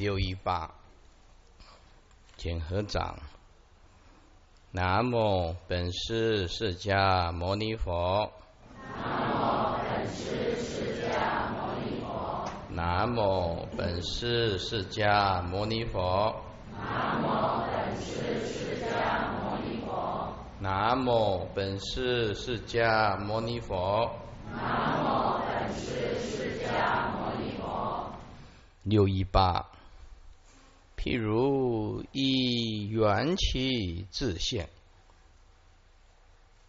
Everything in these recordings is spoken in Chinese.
六一八，请合掌。南无本师释迦牟尼佛。南无本师释迦牟尼佛。南无本师释迦牟尼佛。南无本师释迦牟尼佛。南无本师释迦牟尼佛。南无本师释迦牟尼佛。六一八。譬如以缘起自现，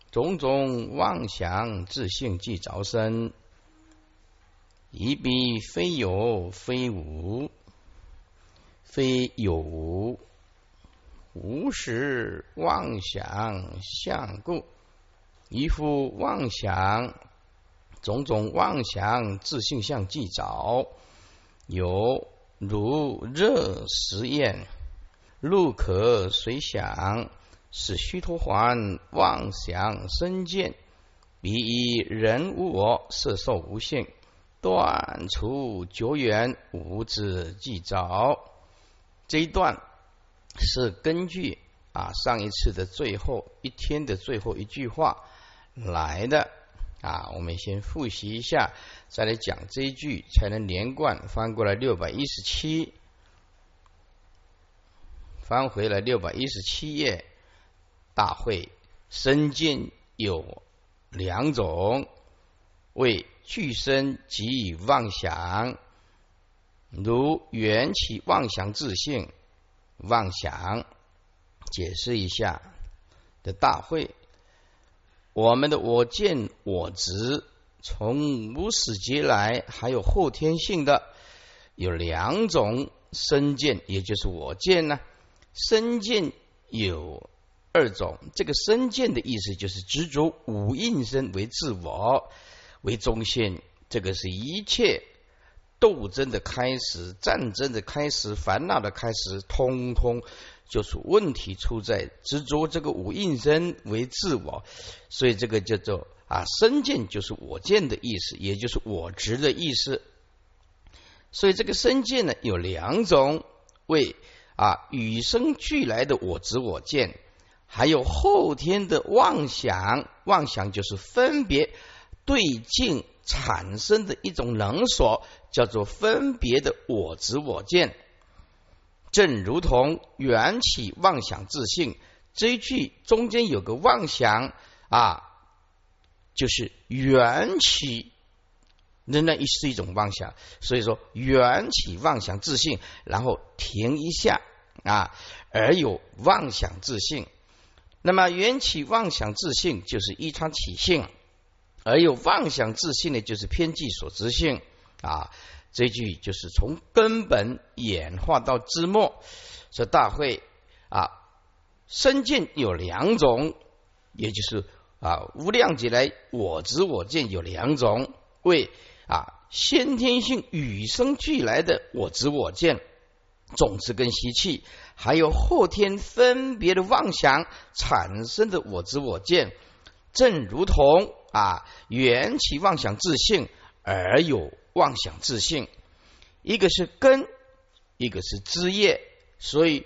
种种妄想自性即着身，一彼非有非无，非有无，无时妄想相故，一复妄想，种种妄想自性相即着，有。如热实验，入可随想，使虚脱环妄想生见，彼以人无我，色受无性，断除久远无之即着。这一段是根据啊上一次的最后一天的最后一句话来的。啊，我们先复习一下，再来讲这一句，才能连贯。翻过来六百一十七，翻回来六百一十七页。大会身见有两种，为具身及妄想，如缘起妄想自性妄想。解释一下的大会。我们的我见我执，从无始劫来，还有后天性的有两种身见，也就是我见呢。身见有二种，这个身见的意思就是执着五应身为自我为中心，这个是一切斗争的开始、战争的开始、烦恼的开始，通通。就是问题出在执着这个五应身为自我，所以这个叫做啊身见就是我见的意思，也就是我执的意思。所以这个身见呢有两种，为啊与生俱来的我执我见，还有后天的妄想，妄想就是分别对境产生的一种能所，叫做分别的我执我见。正如同缘起妄想自信这一句中间有个妄想啊，就是缘起仍然是一种妄想，所以说缘起妄想自信，然后停一下啊，而有妄想自信。那么缘起妄想自信就是依他起性，而有妄想自信呢，就是偏计所执性啊。这句就是从根本演化到枝末，说大会啊，身见有两种，也就是啊无量劫来我执我见有两种，为啊先天性与生俱来的我执我见种子跟习气，还有后天分别的妄想产生的我执我见，正如同啊缘起妄想自性而有。妄想自性，一个是根，一个是枝叶，所以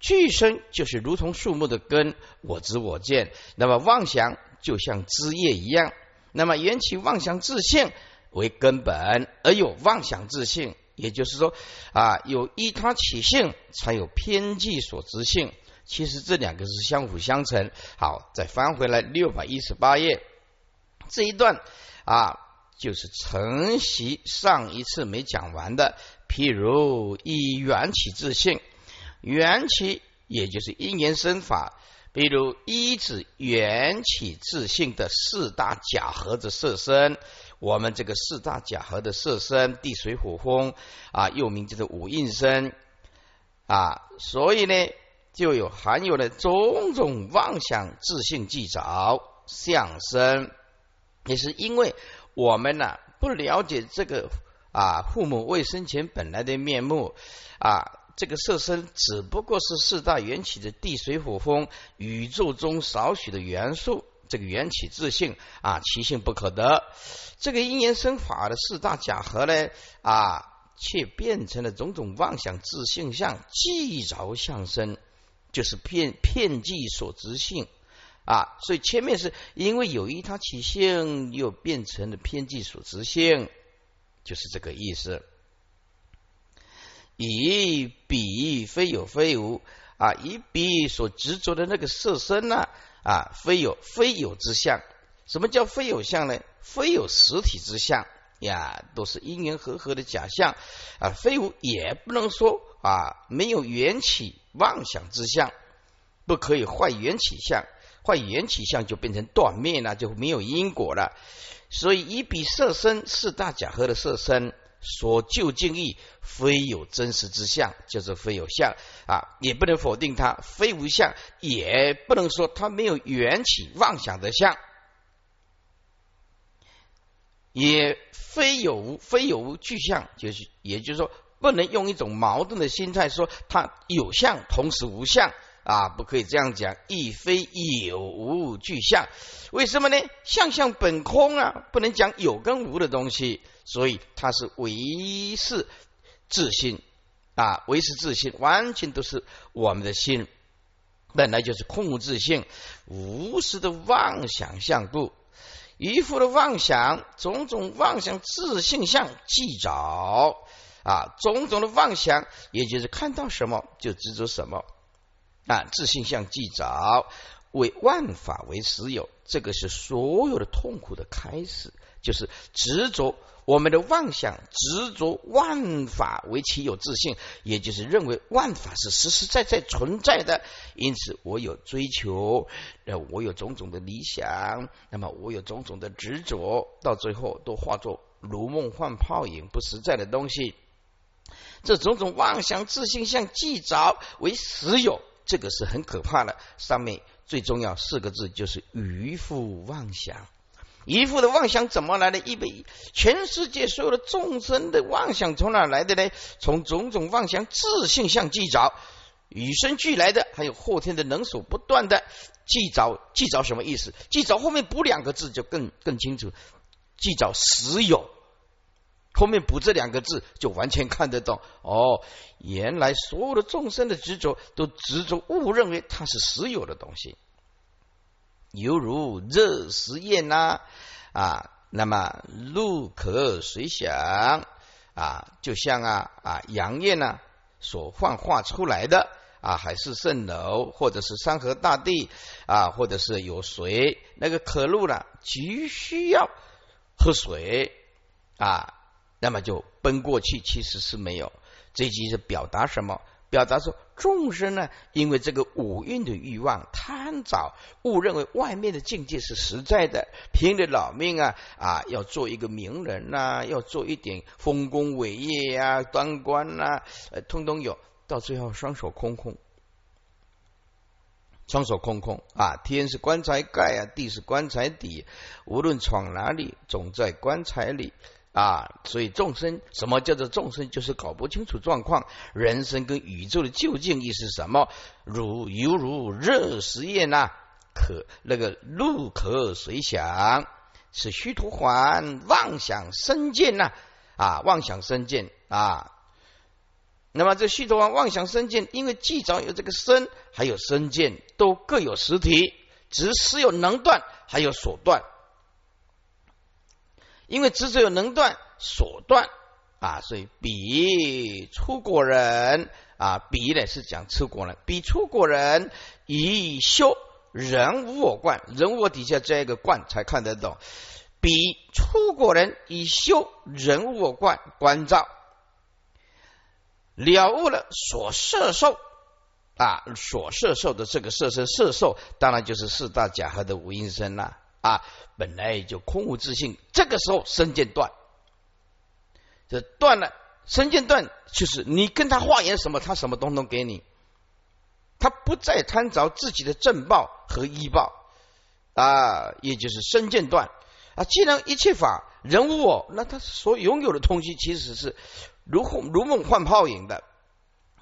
具身就是如同树木的根，我知我见。那么妄想就像枝叶一样，那么缘起妄想自性为根本，而有妄想自性，也就是说啊，有依他起性，才有偏计所执性。其实这两个是相辅相成。好，再翻回来六百一十八页这一段啊。就是承袭上一次没讲完的，譬如以缘起自性，缘起也就是因缘生法，比如一指缘起自性的四大假合的色身，我们这个四大假合的色身，地水火风啊，又名叫做五应身啊，所以呢，就有含有了种种妄想自性记着相生，也是因为。我们呢不了解这个啊，父母未生前本来的面目啊，这个色身只不过是四大缘起的地水火风宇宙中少许的元素，这个缘起自性啊，其性不可得。这个因缘生法的四大假合呢啊，却变成了种种妄想自性相，即着相生，就是片片计所执性啊。所以前面是因为有一他起性，又变成了偏计所执性，就是这个意思。以彼非有非无啊，以彼所执着的那个色身呢啊，非有非有之相。什么叫非有相呢？非有实体之相呀，都是因缘和合的假象啊。非无也不能说啊，没有缘起妄想之相，不可以坏缘起相，坏缘起相就变成断灭了，就没有因果了。所以以彼色身四大假合的色身。所就近义非有真实之相，就是非有相啊，也不能否定它非无相，也不能说它没有缘起妄想的相，也非有无非有无具象，就是也就是说，不能用一种矛盾的心态说它有相同时无相啊，不可以这样讲，亦非有无具象，为什么呢？相相本空啊，不能讲有跟无的东西。所以它是唯是自信啊，唯是自信，完全都是我们的心，本来就是空无自性，无时的妄想相故，一副的妄想，种种妄想自性相即着啊，种种的妄想，也就是看到什么就执着什么啊，自性相即着，为万法为实有，这个是所有的痛苦的开始，就是执着。我们的妄想执着万法为其有自性，也就是认为万法是实实在在存在的。因此，我有追求，呃，我有种种的理想，那么我有种种的执着，到最后都化作如梦幻泡影、不实在的东西。这种种妄想自信相既着为实有，这个是很可怕的。上面最重要四个字就是愚夫妄想。愚夫的妄想怎么来的？一百全世界所有的众生的妄想从哪来的呢？从种种妄想自性相记着，与生俱来的，还有后天的能所不断的记着。记着什么意思？记着后面补两个字就更更清楚。记着实有，后面补这两个字就完全看得懂。哦，原来所有的众生的执着都执着误认为它是实有的东西。犹如热实验呐啊，那么路可随想啊，就像啊啊阳焰呐所幻化出来的啊，海市蜃楼，或者是山河大地啊，或者是有水，那个可露呢，急需要喝水啊，那么就奔过去，其实是没有。这句是表达什么？表达说，众生呢，因为这个五蕴的欲望贪着，误认为外面的境界是实在的，拼了老命啊啊，要做一个名人呐，要做一点丰功伟业呀，当官呐，通通有，到最后双手空空，双手空空啊，天是棺材盖啊，地是棺材底，无论闯哪里，总在棺材里。啊，所以众生什么叫做众生？就是搞不清楚状况。人生跟宇宙的究竟意是什么？如犹如热实验呐，可那个路可随想，是虚图还妄想生见呐啊，妄想生见啊。那么这虚图还妄想生见，因为既早有这个身，还有生见，都各有实体，只是有能断，还有所断。因为执着有能断所断啊，所以比出国人啊，比呢是讲出国人，比出国人以修人无我观，人无我底下这个观才看得懂。比出国人以修人无我观观照，了悟了所摄受啊，所摄受的这个色身色受，当然就是四大假合的无因身了。啊本来就空无自性，这个时候身见断，这断了，身见断就是你跟他化缘什么，他什么东东给你，他不再贪着自己的正报和依报啊，也就是身见断啊。既然一切法人无我，那他所拥有的东西其实是如梦如梦幻泡影的，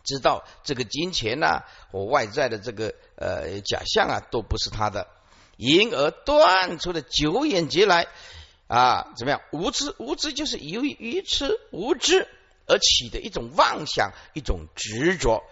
知道这个金钱呐或外在的这个呃假象啊，都不是他的。因而断出了九眼劫来啊，怎么样？无知，无知就是由于愚痴无知而起的一种妄想，一种执着。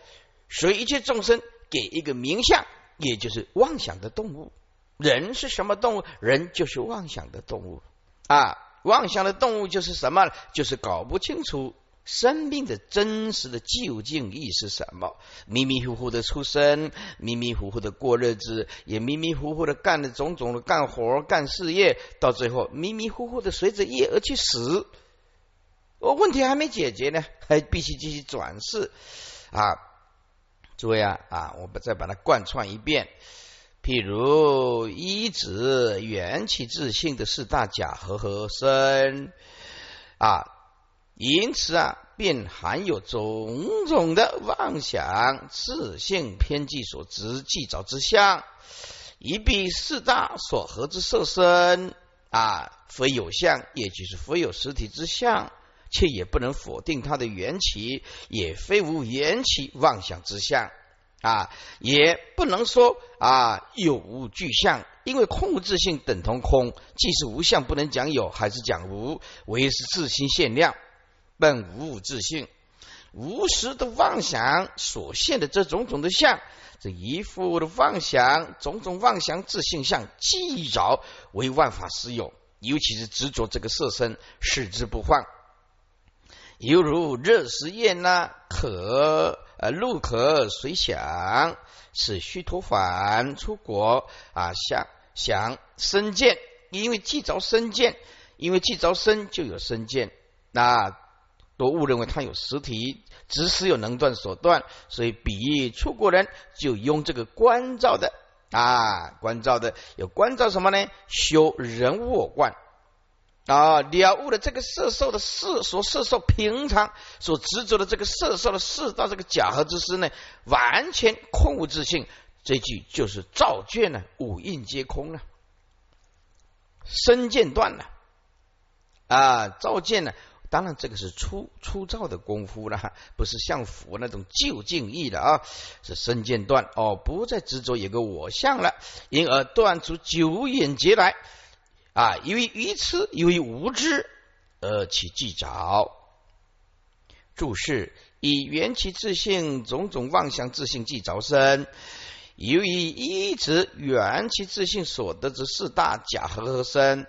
所以一切众生给一个名相，也就是妄想的动物。人是什么动物？人就是妄想的动物啊！妄想的动物就是什么？就是搞不清楚生命的真实的究竟意是什么，迷迷糊糊的出生，迷迷糊糊的过日子，也迷迷糊糊的干的种种的干活、干事业，到最后迷迷糊糊的随着业而去死。我问题还没解决呢，还必须继续转世啊！诸位啊啊，我们再把它贯穿一遍。譬如一子元气自性的四大假合合身啊，因此啊，便含有种种的妄想、自性偏激所执计着之相，一必四大所合之色身啊，非有相，也就是非有实体之相。却也不能否定它的缘起，也非无缘起妄想之相啊，也不能说啊有无具象，因为空无自性等同空，既是无相，不能讲有，还是讲无，唯是自心限量，本无物自性，无时的妄想所现的这种种的相，这一副的妄想，种种妄想自性相，既着为万法实有，尤其是执着这个色身，视之不放。犹如热食焰呐，可呃路可随想，使须陀洹出国啊，想想生见，因为既着生见，因为既着生就有生见，那都误认为他有实体，只是有能断所断，所以比喻出国人就用这个关照的啊，关照的有关照什么呢？修人我观。啊，了悟了这个色受的色所色受平常所执着的这个色受的四大这个假合之身呢，完全空无自性。这句就是照卷呢，五蕴皆空了，身见断了啊，照见呢，当然这个是粗粗糙的功夫了，不是像佛那种究竟意的啊，是身见断哦，不再执着有个我相了，因而断出九眼劫来。啊，因为愚痴，由于无知而起计着。注释：以缘起自性种种妄想自性计着身，由于一直缘起自性所得之四大假合合身，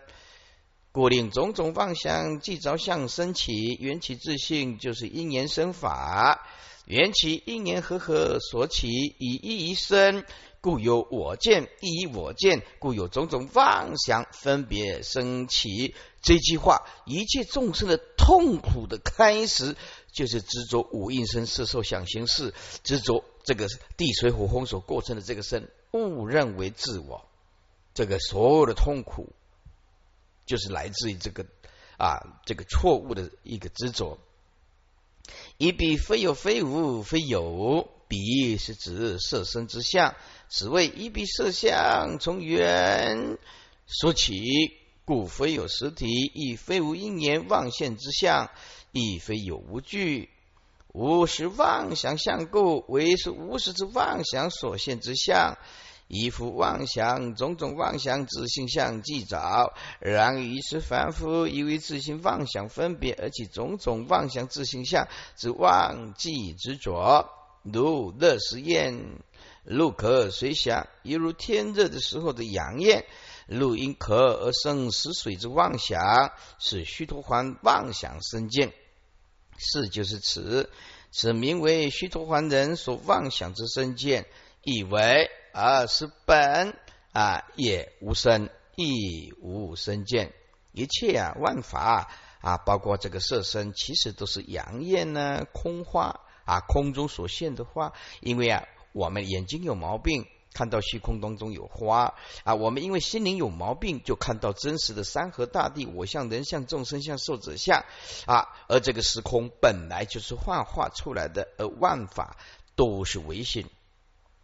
故令种种妄想即着相生起。缘起自性就是因缘生法，缘起因缘合合所起，以一一生。故有我见，一我见，故有种种妄想分别升起。这句话，一切众生的痛苦的开始，就是执着五蕴身色受想行识，执着这个地水火风所构成的这个身，误认为自我。这个所有的痛苦，就是来自于这个啊，这个错误的一个执着。一彼非有非无非有，彼是指色身之相。此谓一彼色相从缘说起，故非有实体，亦非无因缘妄现之相，亦非有无具。无是妄想相故，唯是无实之妄想所现之相。一夫妄想，种种妄想之性相既早，然于是凡夫以为自性妄想分别，而其种种妄想自性相之妄记执着，如乐时焰。路可随想，犹如天热的时候的阳焰；路因渴而生死水之妄想，是虚陀还妄想生见。是就是此，此名为虚陀还人所妄想之生见，以为而是本啊，也无生，亦无生见。一切啊，万法啊，包括这个色身，其实都是阳焰呢，空花啊，空中所现的花，因为啊。我们眼睛有毛病，看到虚空当中有花啊。我们因为心灵有毛病，就看到真实的山河大地，我像人像众生像寿者像啊。而这个时空本来就是幻化出来的，而万法都是唯心，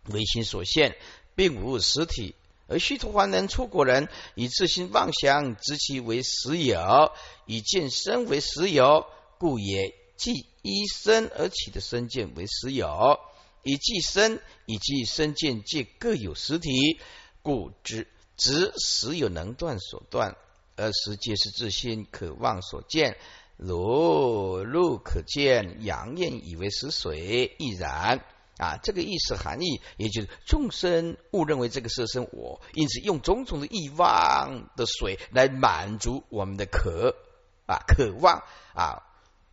唯心所现，并无实体。而虚陀凡人出国人以自心妄想执其为实有，以见身为实有，故也即依身而起的身见为实有。以即身，以及身见皆各有实体，故知执实有能断所断，而实皆是自心渴望所见。如路可见，阳焰以为实水，亦然。啊，这个意思含义，也就是众生误认为这个色身我，因此用种种的欲望的水来满足我们的渴啊，渴望啊，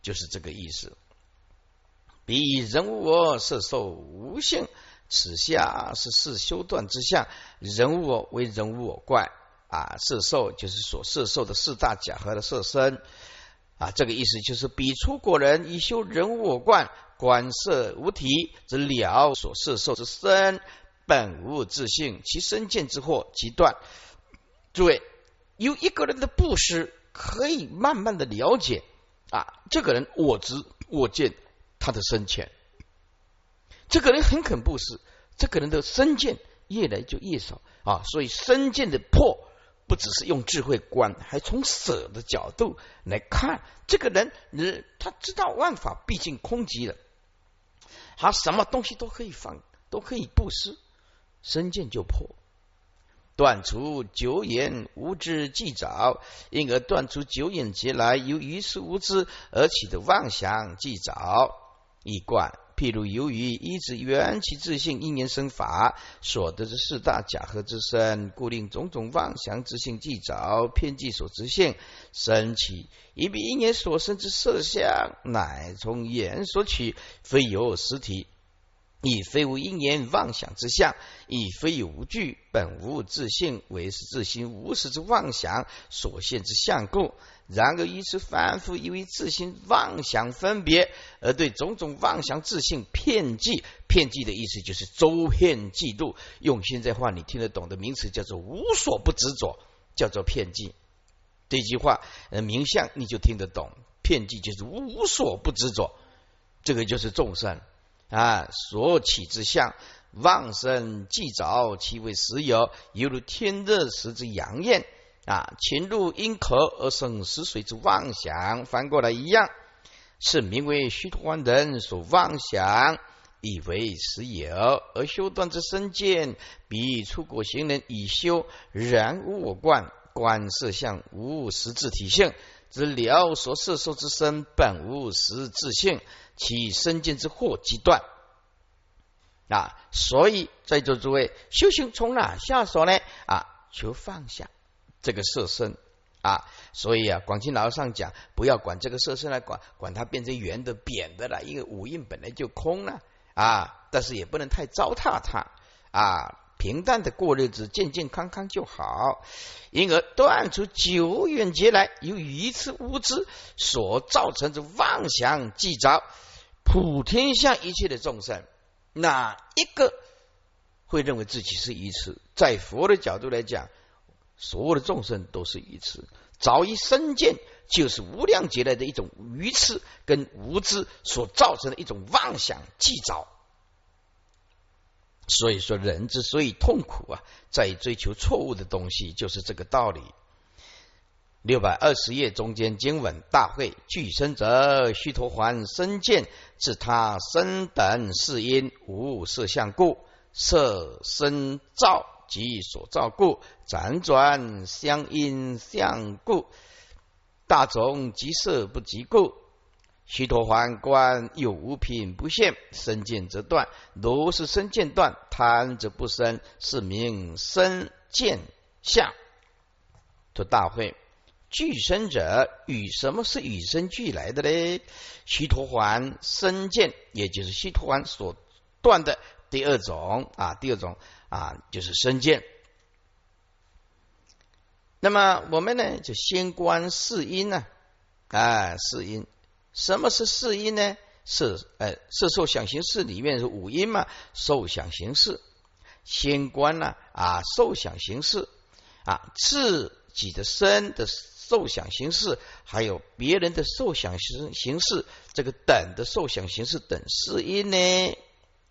就是这个意思。彼人无我，色受无性，此下是四修断之相。人无我为人无我怪啊，色受就是所色受的四大假合的色身啊，这个意思就是彼出果人以修人无我观。观色无体，则了所色受之身本无自性，其身见之惑即断。诸位，有一个人的布施，可以慢慢的了解啊，这个人我知我见他的深浅。这个人很肯布施，这个人的身见越来就越少啊。所以身见的破，不只是用智慧观，还从舍的角度来看，这个人，人他知道万法毕竟空寂了。他什么东西都可以放，都可以布施，身见就破，断除九眼无知即早，因而断除九眼劫来由于是无知而起的妄想即早一贯。譬如由于一直缘起自性因缘生法所得之四大假合之身，故令种种妄想之性既早偏计所执性生起，以彼因缘所生之色相，乃从眼所取，非有实体，亦非无因缘妄想之相，亦非有无具本无自性，为是自心无始之妄想所现之相故。然而，以此反复以为自心妄想分别，而对种种妄想自性骗计。骗计的意思就是周遍嫉妒。用现在话你听得懂的名词叫做无所不执着，叫做骗计。这句话，呃，名相你就听得懂。骗计就是无所不执着，这个就是众生啊所起之相，妄生既早，其为实有，犹如天热时之阳焰。啊，情入因壳而生死水之妄想，翻过来一样，是名为虚幻人所妄想，以为实有，而修断之身见，比出国行人以修然无我观，观色相无实质体性，之了所摄受之身本无实质性，其身见之惑即断。啊，所以在座诸位修行从哪下手呢？啊，求放下。这个色身啊，所以啊，广清老和尚讲，不要管这个色身来管，管它变成圆的、扁的了，因为五蕴本来就空了啊。但是也不能太糟蹋它啊，平淡的过日子，健健康康就好。因而断除久远劫来由愚痴无知所造成的妄想计着，普天下一切的众生，哪一个会认为自己是愚痴？在佛的角度来讲。所有的众生都是愚痴，早已身见就是无量劫来的一种愚痴跟无知所造成的一种妄想计着。所以说，人之所以痛苦啊，在追求错误的东西，就是这个道理。六百二十页中间经文大会具生者，须陀环身见，自他身等是因无色相故，色身造。即所造故，辗转相因相故，大种即色不及故。须陀洹观有无品不现，身见则断。如是身见断，贪则不生，是名身见相。这大会具身者，与什么是与生俱来的呢？须陀洹身见，也就是须陀洹所断的第二种啊，第二种。啊，就是身见。那么我们呢，就先观四因呢。啊，四因，什么是四因呢？是呃，是受想行识里面是五因嘛？受想行识，先观呢啊，受想行识啊，自己的身的受想行识，还有别人的受想行行识，这个等的受想行识等四因呢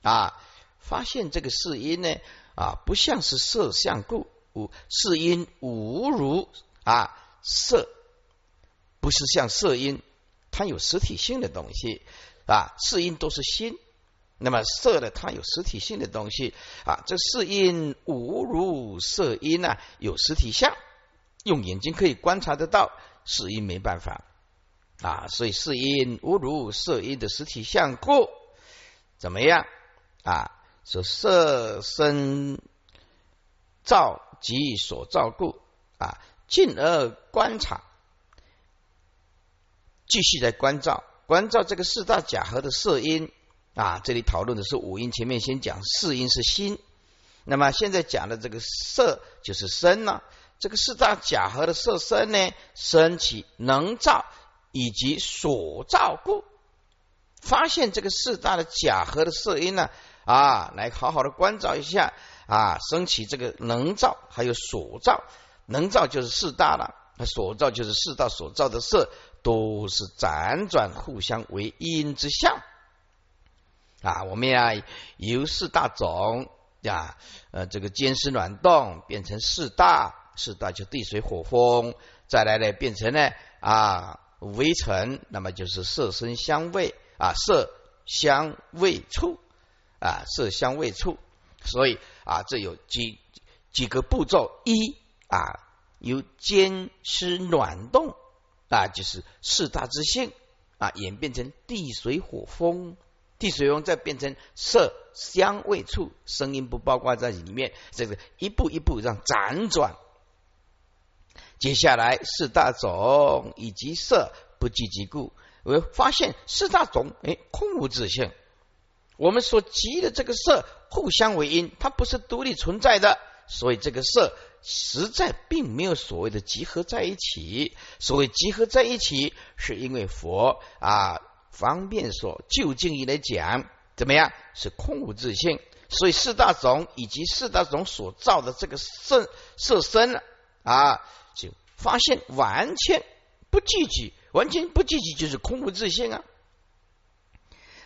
啊，发现这个四因呢。啊，不像是色相故，是因无如啊色，不是像色因，它有实体性的东西啊，是因都是心，那么色的它有实体性的东西啊，这是因无如色因啊，有实体相，用眼睛可以观察得到，是因没办法啊，所以是因无如色因的实体相故，怎么样啊？是色身照即所照故啊，进而观察，继续在关照，关照这个四大假合的色因啊。这里讨论的是五音，前面先讲四因是心，那么现在讲的这个色就是身呢。这个四大假合的色身呢，升起能照。以及所造故，发现这个四大的假合的色因呢，啊来好好的关照一下啊，升起这个能造，还有所造，能造就是四大了，所造就是四大所造的色，都是辗转互相为因之相啊。我们呀由四大种呀，呃，这个坚湿暖动变成四大，四大就地水火风，再来呢变成呢啊。微尘，那么就是色身香味啊，色香味触啊，色香味触，所以啊，这有几几个步骤：一啊，由坚湿暖动啊，就是四大之性啊，演变成地水火风，地水风再变成色香味触，声音不包括在里面，这个一步一步让辗转。接下来四大种以及色不计其故，我发现四大种哎空无自性。我们所集的这个色互相为因，它不是独立存在的，所以这个色实在并没有所谓的集合在一起。所谓集合在一起，是因为佛啊方便说就近义来讲，怎么样是空无自性？所以四大种以及四大种所造的这个色色身啊。就发现完全不聚集，完全不聚集就是空无自性啊！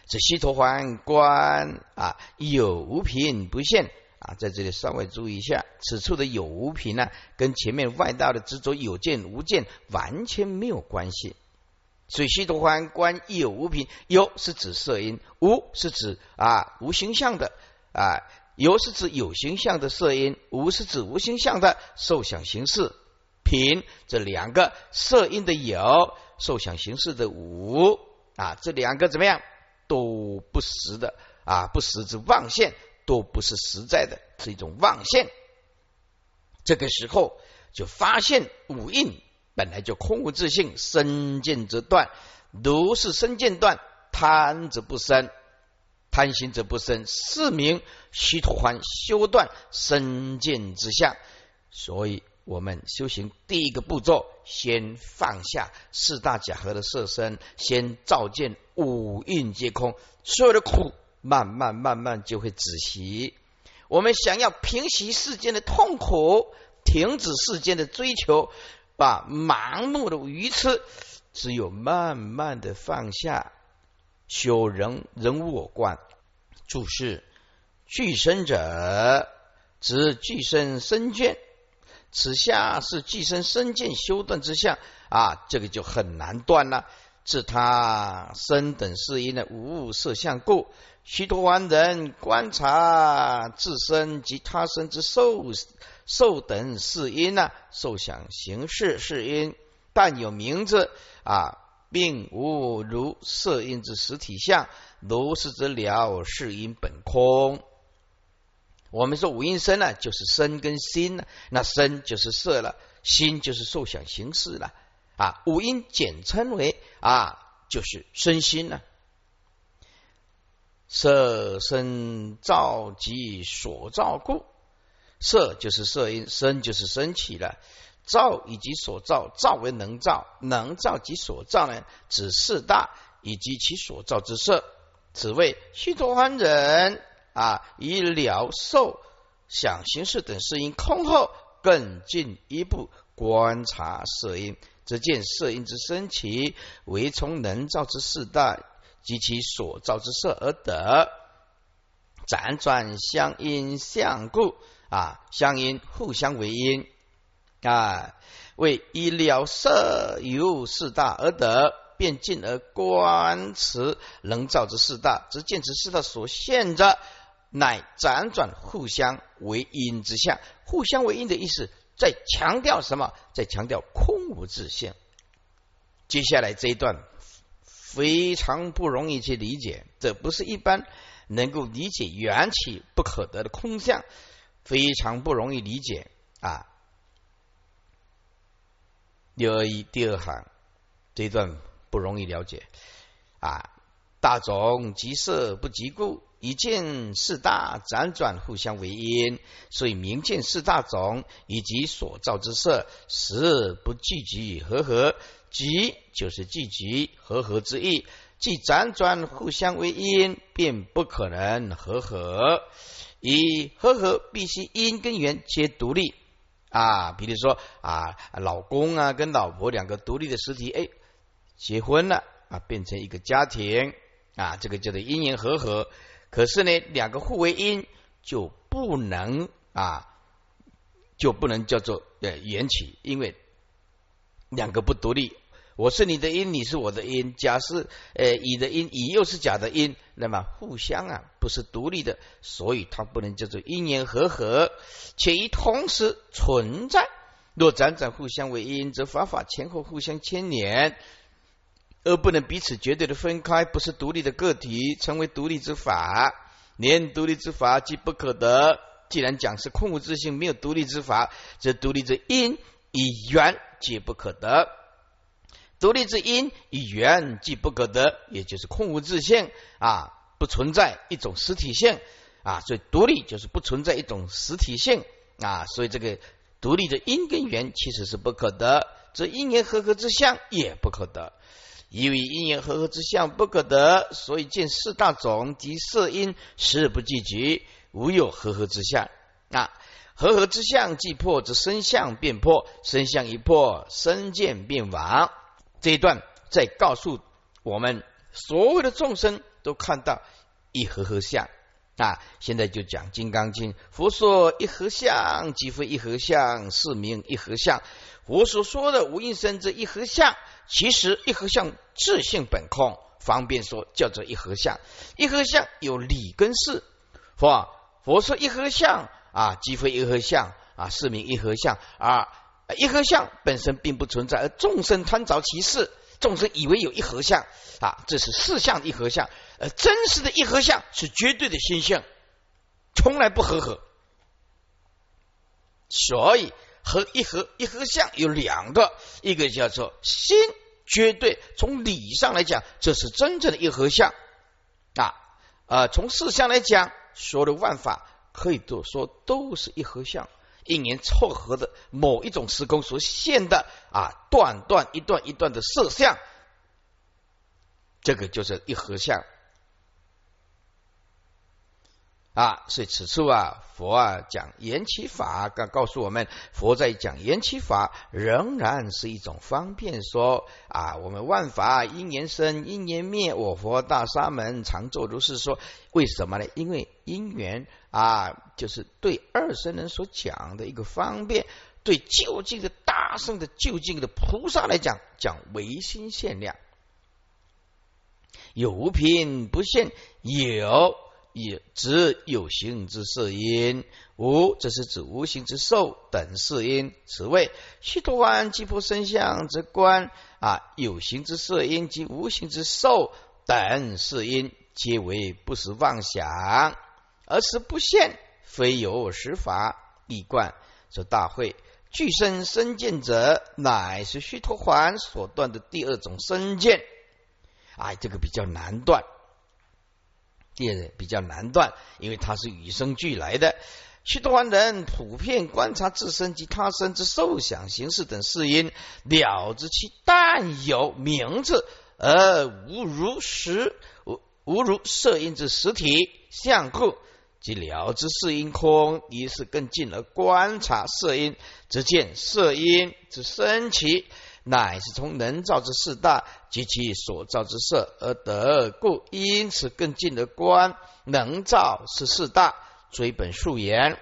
这西陀环观啊，有无品不现啊，在这里稍微注意一下，此处的有无品呢，跟前面外道的执着有见无见完全没有关系。所以西陀环观有无品，有是指色音，无是指啊无形象的啊，有是指有形象的色音，无是指无形象的受想行识。品这两个色音的有，受想行识的无啊，这两个怎么样都不实的啊，不实之妄现，都不是实在的，是一种妄现。这个时候就发现五印本来就空无自性，身见则断，如是身见断，贪则不生，贪心则不生，是名虚陀环修断身见之相，所以。我们修行第一个步骤，先放下四大假合的色身，先照见五蕴皆空，所有的苦慢慢慢慢就会止息。我们想要平息世间的痛苦，停止世间的追求，把盲目的愚痴，只有慢慢的放下，修人人无我观。注释：具身者，指具身身见。此下是寄生身见修断之相啊，这个就很难断了。自他身等是因的无色相故，须陀洹人观察自身及他身之受受等是因呢，受想行识是因，但有名字啊，并无如色因之实体相，如是之了是因本空。我们说五阴身呢，就是身跟心呢，那身就是色了，心就是受想行识了啊。五阴简称为啊，就是身心呢。色身造即所造故，色就是色因，身就是身起了，造以及所造，造为能造，能造及所造呢，指四大以及其所造之色。此谓须陀洹人。啊，以了受想行识等色因空后，更进一步观察色因，只见色因之升起为从能造之四大及其所造之色而得，辗转相因相故啊，相因互相为因啊，为以了色由四大而得，便进而观持能造之四大，则见此四大所现着。乃辗转互相为因之相，互相为因的意思，在强调什么？在强调空无自性。接下来这一段非常不容易去理解，这不是一般能够理解缘起不可得的空相，非常不容易理解啊。六二一第二行这一段不容易了解啊。大种即色不即故，一见四大辗转互相为因，所以明见四大种以及所造之色，实不聚集和合。即就是聚集和合之意，即辗转互相为因，便不可能和合。以和合必须因跟缘皆独立啊，比如说啊，老公啊跟老婆两个独立的实体，哎，结婚了啊，变成一个家庭。啊，这个叫做因缘和合，可是呢，两个互为因就不能啊，就不能叫做呃缘起，因为两个不独立。我是你的因，你是我的因。假是呃乙的因，乙又是甲的因，那么互相啊不是独立的，所以它不能叫做因缘和合，且一同时存在。若辗转互相为因，则法法前后互相牵连。而不能彼此绝对的分开，不是独立的个体，成为独立之法。连独立之法即不可得。既然讲是空无自性，没有独立之法，则独立之因与缘皆不可得。独立之因与缘即不可得，也就是空无自性啊，不存在一种实体性啊。所以独立就是不存在一种实体性啊。所以这个独立的因跟缘其实是不可得，这因缘合合之相也不可得。因为因缘和合之相不可得，所以见四大种及色因实不聚集，无有和合之相。啊，和合之相既破，则身相变破；身相一破，身见变亡。这一段在告诉我们，所有的众生都看到一和合相。啊，现在就讲《金刚经》，佛说一合相，即非一合相，是名一合相。我所说的无应生之一合相。其实一合相自性本空，方便说叫做一合相。一合相有理跟事，佛佛说一合相啊，即非一合相啊，是名一合相啊。一合相本身并不存在，而众生贪着其事，众生以为有一合相啊，这是四相一合相。而真实的一合相是绝对的心性，从来不合合。所以。和一合一合相有两个，一个叫做心绝对，从理上来讲，这是真正的一合相啊啊！从事相来讲，所有的万法可以都说都是一合相，一年凑合的某一种时空所现的啊，段段一段一段的色相，这个就是一合相。啊，所以此处啊，佛啊讲缘起法，告告诉我们，佛在讲缘起法，仍然是一种方便说啊。我们万法因缘生，因缘灭，我佛大沙门常作如是说。为什么呢？因为因缘啊，就是对二生人所讲的一个方便，对究竟的大圣的究竟的菩萨来讲，讲唯心限量，有无品不现有。也指有形之色因，无这是指无形之受等色因。此谓须陀洹即破身相之观啊，有形之色因及无形之受等色因，皆为不实妄想，而是不现，非有实法。立观说大会具身身见者，乃是须陀环所断的第二种身见。哎，这个比较难断。第二比较难断，因为它是与生俱来的。许多人普遍观察自身及他身之受想行识等事因，了知其但有名字，而无如实无无如色因之实体相故，即了知是因空。于是更进而观察色因，只见色因之升起。乃是从能造之四大及其所造之色而得，故因此更进的观能造是四大追本溯源，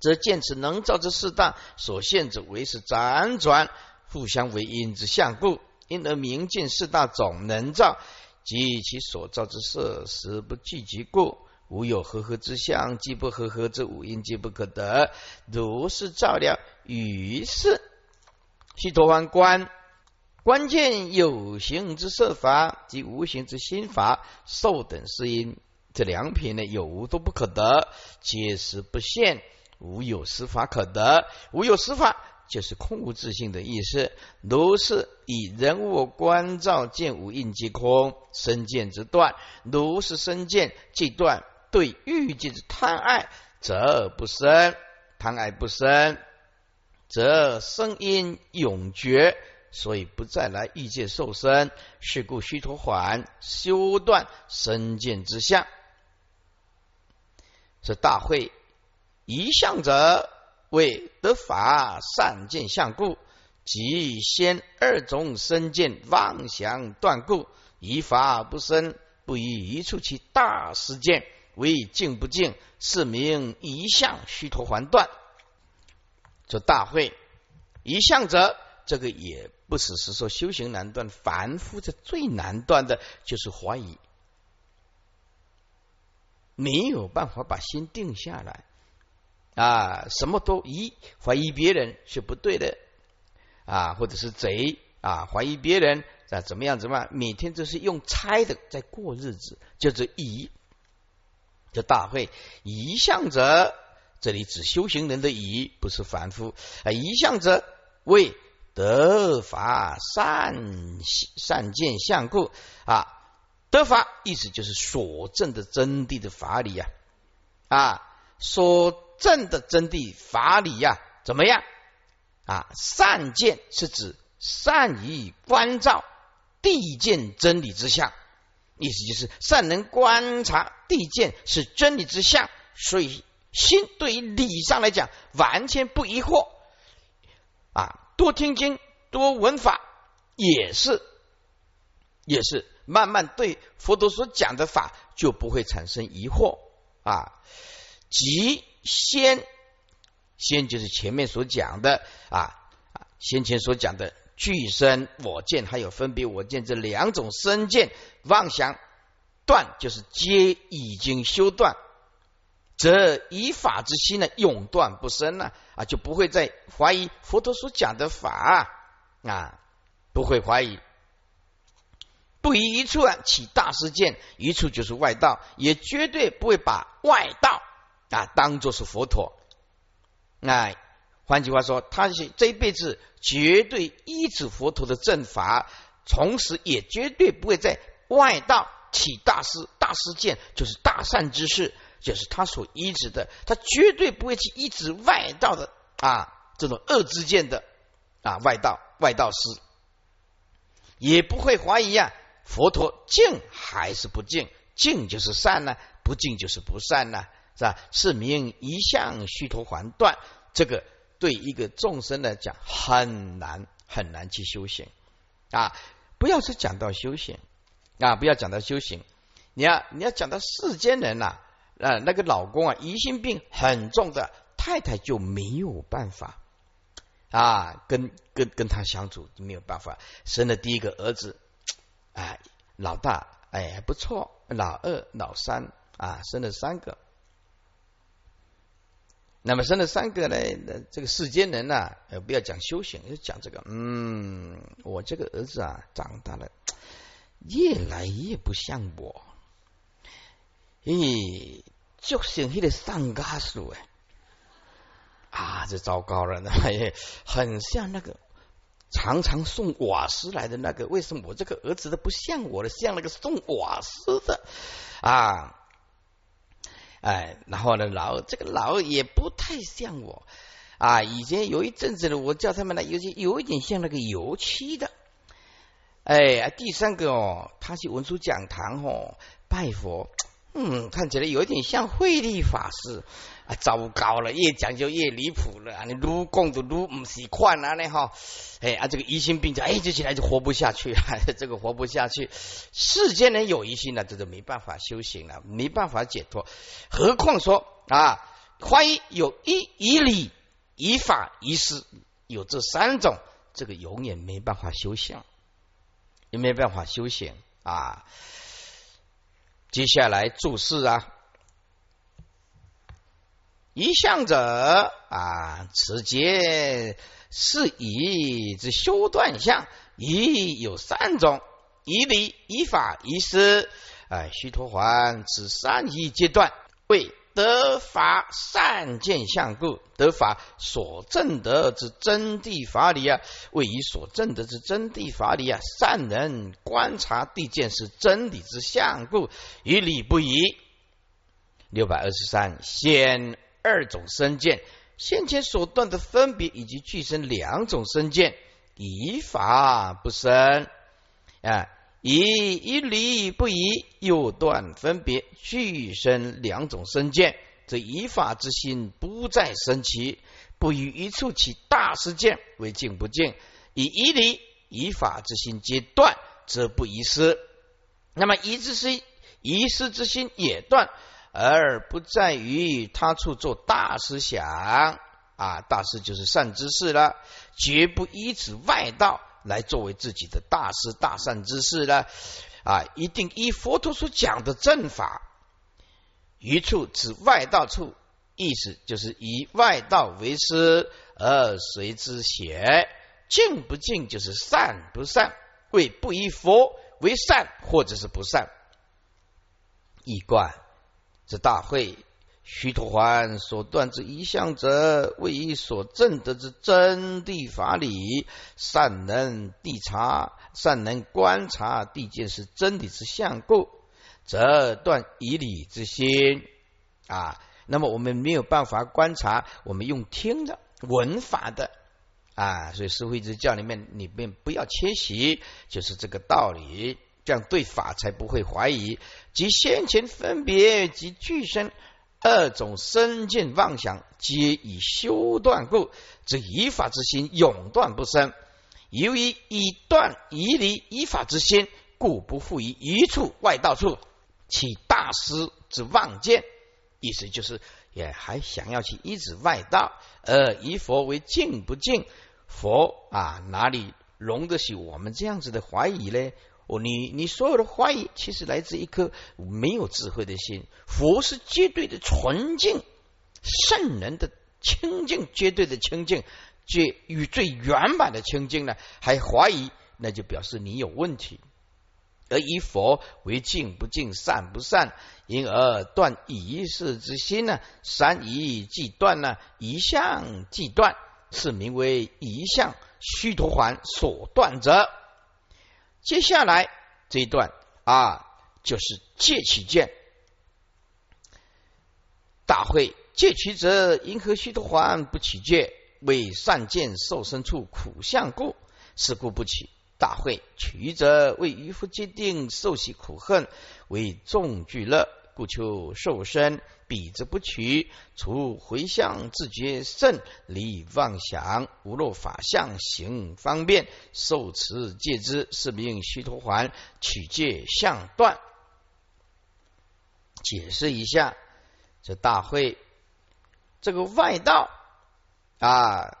则见此能造之四大所现者为是辗转互相为因之相故，因而明见四大总能造及其所造之色实不聚集故，无有合合之相，既不合合之五因皆不可得。如是照料，于是。须陀洹观关键有形之色法及无形之心法，受等是因。这两品呢，有无都不可得，皆是不现，无有实法可得。无有实法，就是空无自性的意思。如是以人物观照见无应即空，身见之断；如是身见即断，对欲界之贪爱，则不生；贪爱不生，则声音永绝。所以不再来欲界受身。是故须陀洹修断身见之相。是大会一向者为得法善见相故，即先二种身见妄想断故，以法不生，不以一处其大事件为静不静，是名一向须陀还断。这大会一向者，这个也不只是说修行难断，凡夫这最难断的就是怀疑。没有办法把心定下来啊，什么都疑，怀疑别人是不对的啊，或者是贼啊，怀疑别人啊，怎么样怎么样，每天都是用猜的在过日子，就是疑。这大会一向者，这里指修行人的疑，不是凡夫啊。一向者为得法善善见相故啊。得法意思就是所证的真谛的法理呀，啊，所证的真谛法理呀，怎么样？啊，善见是指善于观照地见真理之相，意思就是善能观察地见是真理之相，所以心对于理上来讲完全不疑惑啊，多听经多闻法也是也是。慢慢对佛陀所讲的法就不会产生疑惑啊。即先先就是前面所讲的啊，先前所讲的具身我见还有分别我见这两种身见妄想断，就是皆已经修断，则以法之心呢永断不生了啊，就不会再怀疑佛陀所讲的法啊，不会怀疑。不以一处啊起大事件，一处就是外道，也绝对不会把外道啊当做是佛陀。那换句话说，他是这一辈子绝对依止佛陀的正法，同时也绝对不会在外道起大事大事件，就是大善之事，就是他所依止的，他绝对不会去依止外道的啊这种恶之见的啊外道外道师，也不会怀疑啊。佛陀净还是不净？净就是善呢，不净就是不善呢，是吧？是名一向虚陀还断。这个对一个众生来讲很难很难去修行啊！不要是讲到修行啊，不要讲到修行，你要你要讲到世间人呐，那个老公啊疑心病很重的太太就没有办法啊，跟跟跟他相处没有办法，生了第一个儿子。哎，老大哎还不错，老二、老三啊，生了三个。那么生了三个呢？这个世间人呐，不要讲修行，要讲这个。嗯，我这个儿子啊，长大了，越来越不像我。咦，就像那个上家属哎，啊，这糟糕了，那很像那个。常常送瓦斯来的那个，为什么我这个儿子都不像我的，像那个送瓦斯的啊？哎，然后呢，老这个老也不太像我啊。以前有一阵子呢，我叫他们呢，有些有一点像那个油漆的。哎，第三个哦，他去文殊讲堂哦，拜佛，嗯，看起来有点像慧力法师。啊，糟糕了，越讲就越离谱了。你撸共都撸唔习惯啊，那哈，哎啊，这个疑心病就哎就起来就活不下去，这个活不下去。世间人有疑心了，这就没办法修行了，没办法解脱。何况说啊，怀疑有一以理、以法、以事，有这三种，这个永远没办法修行，也没办法修行啊。接下来注释啊。一向者啊，此节是以之修断相，以有三种：以理、以法、以思。哎，须陀洹此三仪阶段为。得法善见相故，得法所证得之真谛法理啊，位于所证得之真谛法理啊，善人观察地见是真理之相故，于理不疑。六百二十三，先二种身见，先前所断的分别以及具身两种身见，以法不生啊。以一离不移，又断分别，俱生两种身见，则以法之心不再生起，不于一处起大事见，为静不静；以一离以法之心皆断，则不遗失。那么一之心、遗失之心也断，而不在于他处做大思想啊，大事就是善之事了，绝不依止外道。来作为自己的大师大善之事呢？啊，一定依佛陀所讲的正法，余处指外道处，意思就是以外道为师而随之学，净不净就是善不善，为不以佛为善或者是不善，一贯这大会。须陀洹所断之一相者，为以所证得之真谛法理，善能谛察，善能观察谛见是真理之相故，则断以理之心啊。那么我们没有办法观察，我们用听的闻法的啊，所以师傅一直教里面，你们不要缺席，就是这个道理，这样对法才不会怀疑。即先前分别及具身。二种身见妄想，皆以修断故，这依法之心永断不生。由于以断以离依法之心，故不复于一处外道处起大师之妄见。意思就是，也还想要去依止外道，而以佛为敬不敬？佛啊，哪里容得起我们这样子的怀疑呢？哦，你你所有的怀疑，其实来自一颗没有智慧的心。佛是绝对的纯净，圣人的清净，绝对的清净，绝与最圆满的清净呢？还怀疑，那就表示你有问题。而以佛为净不净，善不善，因而断一事之心呢？三疑即断呢？一相即断，是名为一相虚陀环所断者。接下来这一段啊，就是借取见。大会借取者，因何须得还不起戒？为善见受身处苦相故，是故不起。大会取者，为渔夫皆定受喜苦恨，为众俱乐。故求受身，彼之不取，除回向自觉胜，离妄想，无若法相，行方便，受持戒之，是名须陀环取戒相断。解释一下，这大会这个外道啊，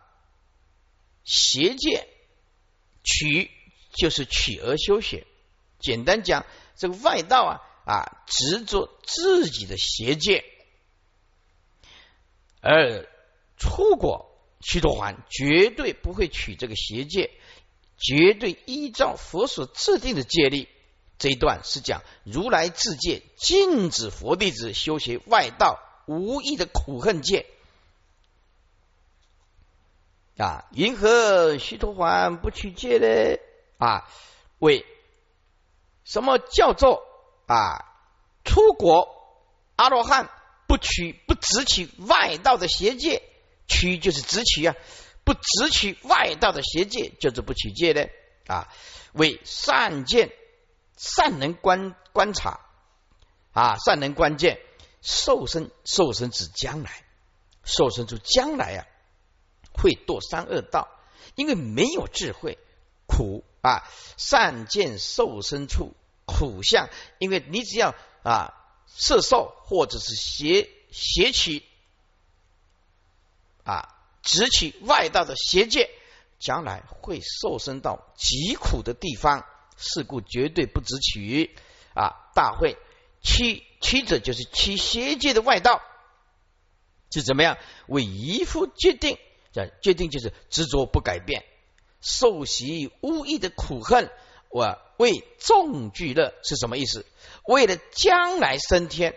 邪戒取就是取而修学。简单讲，这个外道啊。啊，执着自己的邪见，而出国须陀洹绝对不会取这个邪戒，绝对依照佛所制定的戒律。这一段是讲如来自戒，禁止佛弟子修学外道无意的苦恨戒。啊，云何须陀洹不取戒呢？啊，为什么叫做？啊，出国阿罗汉不取不执取外道的邪戒，取就是执取啊，不执取外道的邪戒，就是不取戒的啊。为善见善能观观察啊，善能观见受身受身指将来受身出将来啊，会堕三恶道，因为没有智慧苦啊，善见受身处。苦相，因为你只要啊色受或者是邪邪取啊直取外道的邪戒，将来会受身到极苦的地方。是故绝对不直取啊！大会取取者就是取邪戒的外道，是怎么样？为一夫决定，这决定就是执着不改变，受习无益的苦恨，我为众聚乐是什么意思？为了将来升天，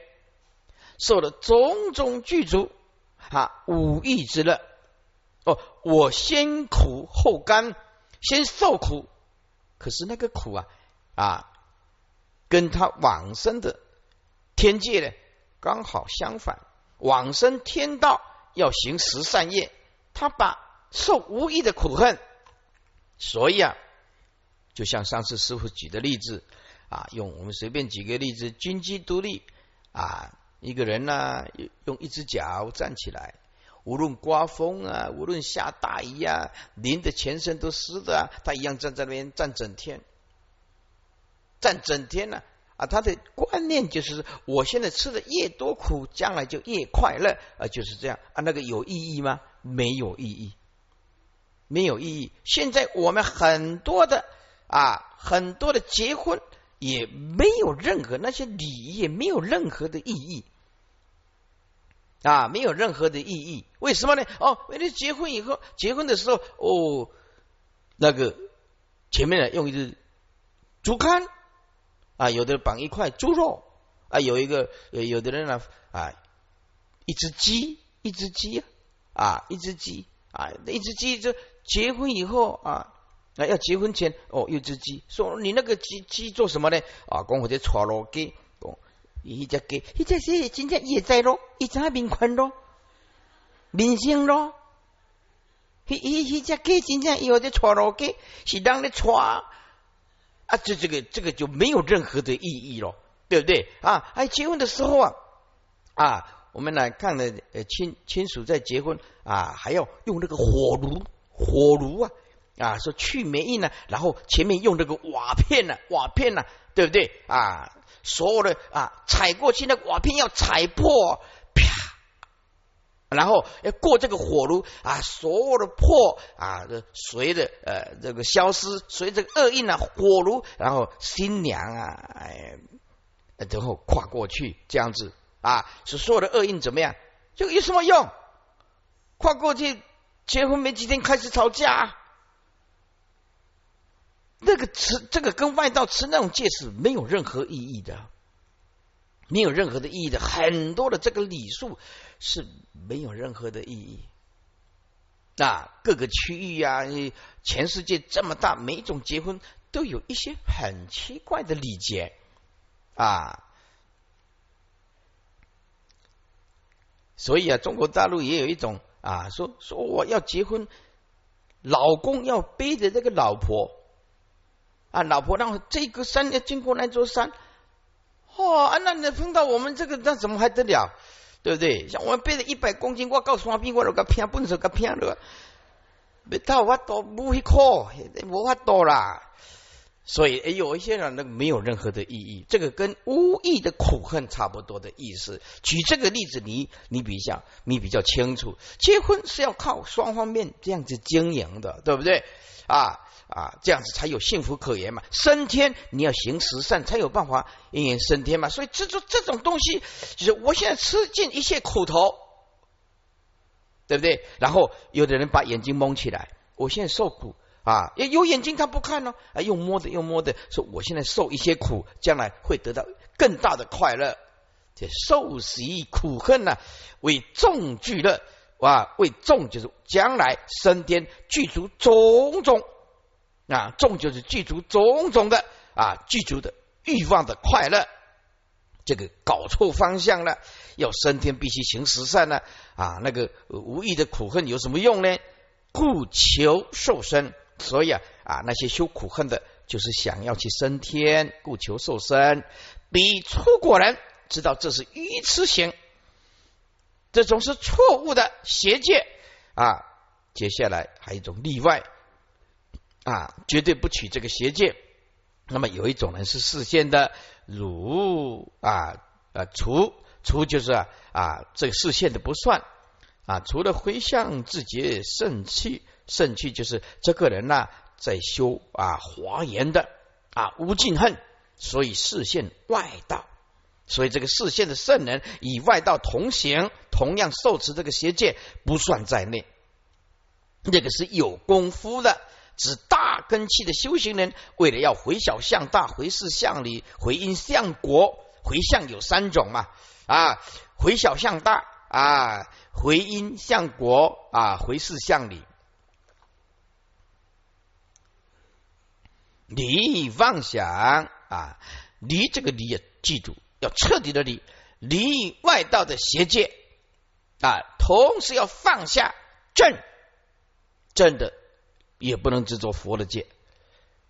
受了种种具足啊无义之乐。哦，我先苦后甘，先受苦，可是那个苦啊啊，跟他往生的天界呢刚好相反。往生天道要行十善业，他把受无益的苦恨，所以啊，就像上次师傅举的例子啊，用我们随便举个例子，军机独立啊，一个人呢用一只脚站起来。无论刮风啊，无论下大雨啊，淋的全身都湿的啊，他一样站在那边站整天，站整天呢啊，他的观念就是我现在吃的越多苦，将来就越快乐啊，就是这样啊。那个有意义吗？没有意义，没有意义。现在我们很多的啊，很多的结婚也没有任何那些礼，也没有任何的意义。啊，没有任何的意义，为什么呢？哦，为了结婚以后，结婚的时候，哦，那个前面呢用一只竹竿啊，有的绑一块猪肉啊，有一个有的人呢啊，一只鸡，一只鸡啊，一只鸡啊，一只鸡就结婚以后啊，那要结婚前哦，一只鸡，说你那个鸡鸡做什么呢？啊，讲或者炒肉鸡。伊只鸡，伊只是真正也在咯，伊怎面宽咯，民生咯。伊伊伊只鸡真正有的错咯鸡，是让你错啊，这这个这个就没有任何的意义咯，对不对啊？哎，结婚的时候啊啊，我们来看呢，呃，亲亲属在结婚啊，还要用那个火炉火炉啊啊，说去霉印呢，然后前面用这个瓦片呢，瓦片呢，对不对啊？所有的啊，踩过去那瓦片要踩破，啪，然后要过这个火炉啊，所有的破啊，随着呃这个消失，随着恶印啊，火炉，然后新娘啊，哎，然后跨过去这样子啊，是所有的恶印怎么样？就有什么用？跨过去，结婚没几天开始吵架。那个吃这个跟外道吃那种戒是没有任何意义的，没有任何的意义的。很多的这个礼数是没有任何的意义。那各个区域啊，全世界这么大，每一种结婚都有一些很奇怪的礼节啊。所以啊，中国大陆也有一种啊，说说我要结婚，老公要背着这个老婆。啊，老婆，让这个山要经过那座山，哦，啊那你碰到我们这个，那怎么还得了？对不对？像我们背了一百公斤，我告诉我兵，我都个偏笨手个偏了，没到我都不会考，无法多啦。所以有一些人那没有任何的意义，这个跟无意的苦恨差不多的意思。举这个例子，你你比较你比较清楚，结婚是要靠双方面这样子经营的，对不对？啊。啊，这样子才有幸福可言嘛！升天你要行十善，才有办法因缘升天嘛。所以这种这种东西，就是我现在吃尽一切苦头，对不对？然后有的人把眼睛蒙起来，我现在受苦啊，有眼睛他不看呢，啊，又摸的又摸的，说我现在受一些苦，将来会得到更大的快乐。这受喜苦恨呢，为众聚乐啊，为众就是将来升天具足种种。啊，众就是具足种种的啊，具足的欲望的快乐，这个搞错方向了。要升天必须行十善呢啊，那个无意的苦恨有什么用呢？故求受身，所以啊啊，那些修苦恨的，就是想要去升天，故求受身。比出果人知道这是愚痴行，这种是错误的邪见啊。接下来还有一种例外。啊，绝对不取这个邪见。那么有一种人是视线的，如啊啊除除就是啊啊这个视线的不算啊，除了回向自己肾气，肾气就是这个人呢在修啊华严的啊无尽恨，所以视线外道，所以这个视线的圣人与外道同行，同样受持这个邪见不算在内，那个是有功夫的。指大根器的修行人，为了要回小向大，回事向理，回因向果，回向有三种嘛啊，回小向大啊，回因向果啊，回事向理。离妄想啊，离这个离也记住，要彻底的离，离外道的邪见啊，同时要放下正正的，也不能执着佛的戒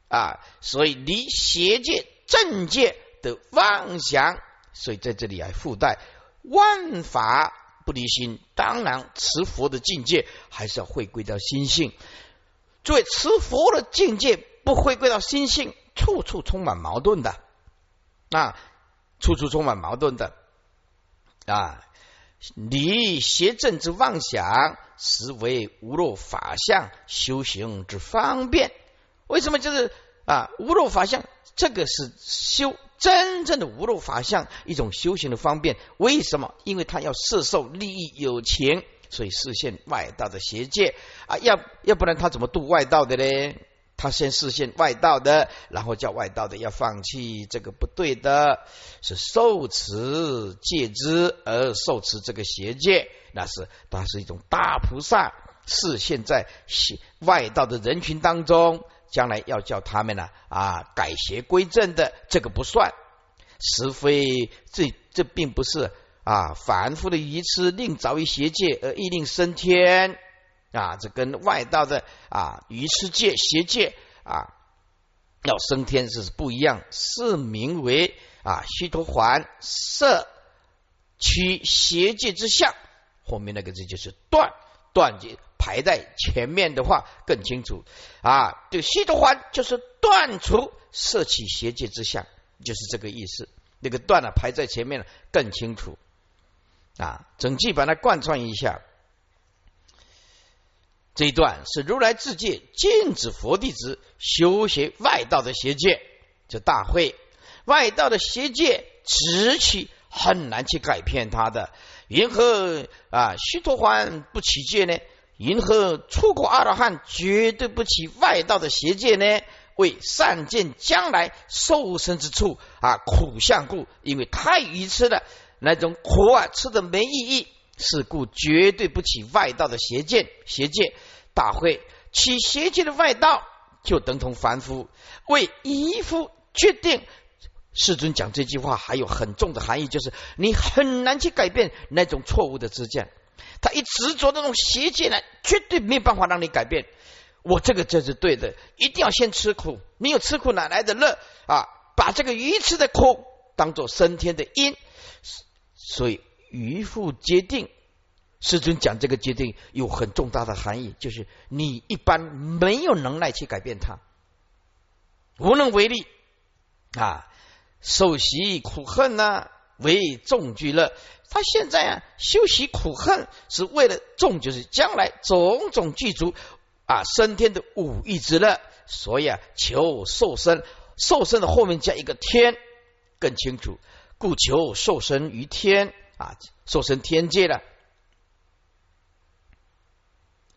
啊，所以离邪界正界的妄想，所以在这里还附带万法不离心，当然持佛的境界还是要回归到心性，作为持佛的境界。不回归到心性，处处充满矛盾的啊，处处充满矛盾的啊！离邪正之妄想，实为无漏法相修行之方便。为什么就是啊？无漏法相，这个是修真正的无漏法相一种修行的方便。为什么？因为他要摄受利益有情，所以视现外道的邪界啊！要要不然他怎么度外道的呢？他先示现外道的，然后叫外道的要放弃这个不对的，是受持戒之而受持这个邪戒，那是他是一种大菩萨视现在外道的人群当中，将来要叫他们呢啊改邪归正的，这个不算，实非这这并不是啊凡夫的愚痴，令着于邪界而亦令升天。啊，这跟外道的啊愚痴界、邪界啊要升天是不一样，是名为啊须陀环摄取邪界之相。后面那个字就是断断结排在前面的话更清楚啊。这个须陀环就是断除摄取邪界之相，就是这个意思。那个断了排在前面了更清楚啊。整句把它贯穿一下。这一段是如来自戒禁止佛弟子修学外道的邪戒，这大会外道的邪戒直起很难去改变他的。云何啊须陀洹不起戒呢？云何出国阿罗汉绝对不起外道的邪戒呢？为善见将来受生之处啊苦相故，因为太愚痴了，那种苦啊吃的没意义。是故绝对不起外道的邪见邪见大会起邪见的外道就等同凡夫为一夫决定世尊讲这句话还有很重的含义，就是你很难去改变那种错误的知见。他一执着那种邪见呢，绝对没有办法让你改变。我这个就是对的，一定要先吃苦，没有吃苦哪来的乐啊？把这个愚痴的苦当做升天的因，所以。渔夫决定，师尊讲这个决定有很重大的含义，就是你一般没有能耐去改变它，无能为力啊！受习苦恨呢，为众俱乐。他现在啊，修习苦恨是为了众，就是将来种种具足啊升天的五欲之乐。所以啊，求受身，受身的后面加一个天，更清楚，故求受身于天。啊，受生天界了，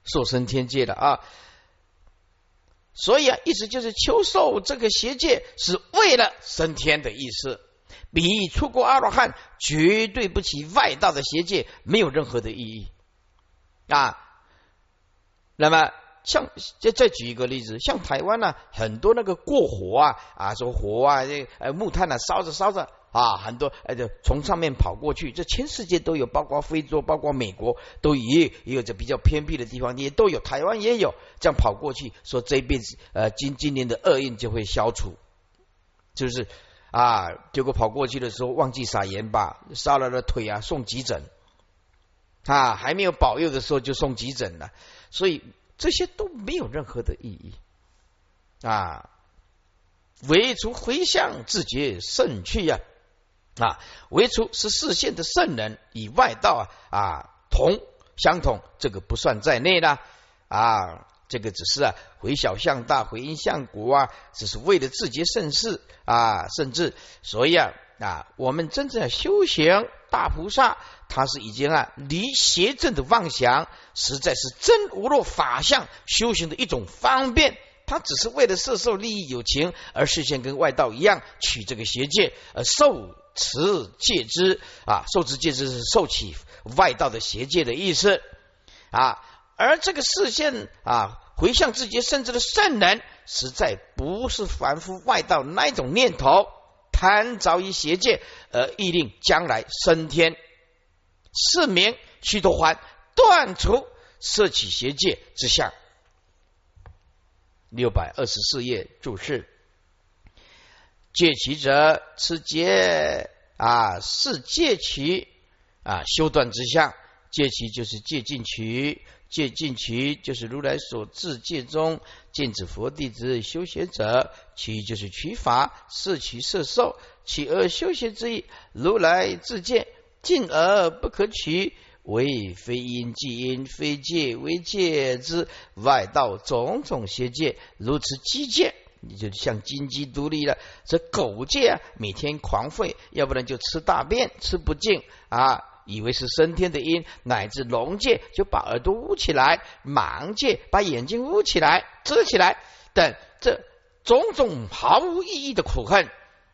受生天界了啊！所以啊，意思就是求受这个邪界是为了升天的意思。比出国阿罗汉绝对不起外道的邪界，没有任何的意义啊。那么，像再再举一个例子，像台湾呢，很多那个过火啊啊，说火啊，这呃木炭呢烧着烧着。啊，很多哎，就从上面跑过去，这全世界都有，包括非洲，包括美国，都也也有这比较偏僻的地方，也都有，台湾也有这样跑过去，说这一辈子呃，今今年的厄运就会消除，就是啊，结果跑过去的时候忘记撒盐吧，烧了的腿啊，送急诊。啊，还没有保佑的时候就送急诊了，所以这些都没有任何的意义。啊，唯除回向自觉胜去呀。啊唯除是视线的圣人与外道啊啊同相同，这个不算在内啦。啊，这个只是啊回小向大，回因向果啊，只是为了自觉圣事啊，甚至所以啊啊，我们真正修行大菩萨，他是已经啊离邪正的妄想，实在是真无漏法相修行的一种方便，他只是为了色受利益有情而视线跟外道一样取这个邪戒，而受持戒之啊，受持戒之是受起外道的邪戒的意思啊。而这个视线啊，回向自己甚至的圣人，实在不是凡夫外道那一种念头，贪着于邪戒而意令将来升天。是名须陀洹断除摄取邪戒之相。六百二十四页注释：戒取者持戒啊，是戒取啊，修断之相。戒取就是戒禁取，戒禁取就是如来所自戒中禁止佛弟子修学者，取就是取法，摄取色受，取而修学之意。如来自戒。进而不可取，为非因即因，非戒为戒之外道种种邪戒，如此积戒，你就像金鸡独立了。这狗界啊，每天狂吠，要不然就吃大便，吃不净啊，以为是升天的因，乃至龙界就把耳朵捂起来，盲界把眼睛捂起来，遮起来等，这种种毫无意义的苦恨，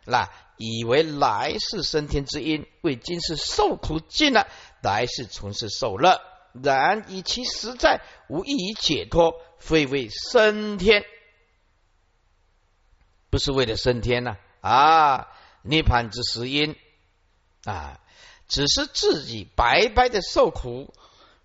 那。以为来世升天之因，为今世受苦尽了，来世从事受乐。然以其实在无益于解脱，非为升天，不是为了升天呐啊！涅盘之实因啊，只是自己白白的受苦，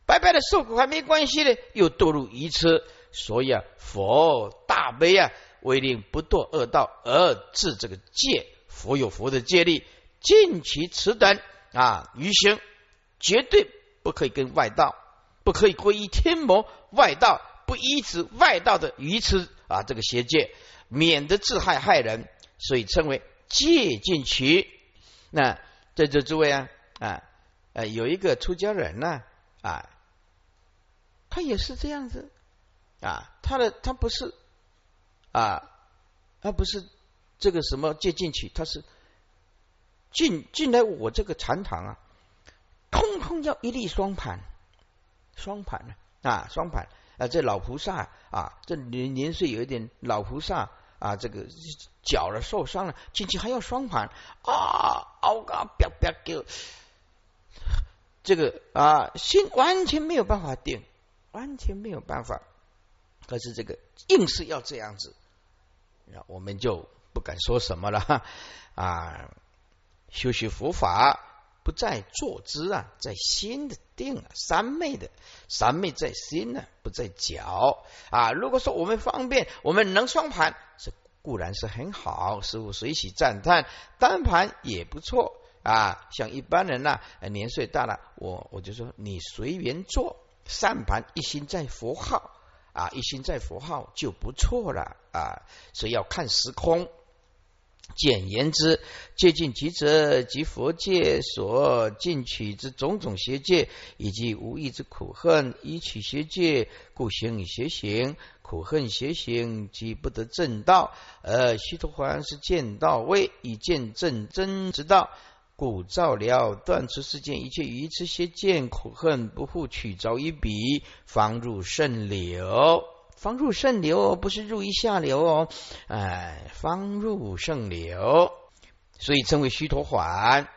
白白的受苦还没关系呢，又堕入愚痴。所以啊，佛大悲啊，为令不堕恶道而治这个戒。佛有佛的戒律，尽其此等啊，愚行绝对不可以跟外道，不可以皈依天魔外道，不依止外道的愚痴啊，这个邪戒，免得自害害人，所以称为戒禁取。那在这诸位啊啊呃，有一个出家人呢啊，他也是这样子啊，他的他不是啊，他不是。这个什么借进去，他是进进来我这个禅堂啊，通通要一粒双盘，双盘啊，双盘啊，这老菩萨啊，这年年岁有一点老菩萨啊，这个脚了受伤了，进去还要双盘啊，嗷嘎啪啪给，这个啊心完全没有办法定，完全没有办法，可是这个硬是要这样子，那我们就。不敢说什么了啊！修习佛法不在坐姿啊，在心的定啊，三昧的三昧在心呢，不在脚啊。如果说我们方便，我们能双盘，固然是很好，师傅随喜赞叹。单盘也不错啊，像一般人呐，年岁大了，我我就说你随缘做，三盘一心在佛号啊，一心在佛号就不错了啊。所以要看时空。简言之，戒禁其者，即佛界所进取之种种邪见，以及无义之苦恨，以取邪见，故行以邪行，苦恨邪行，即不得正道。而须陀洹是见道位，以见正真之道，故照了断除世间一切愚痴邪见苦恨，不复取着一笔，方入圣流。方入圣流，不是入于下流哦，哎，方入圣流，所以称为虚陀缓。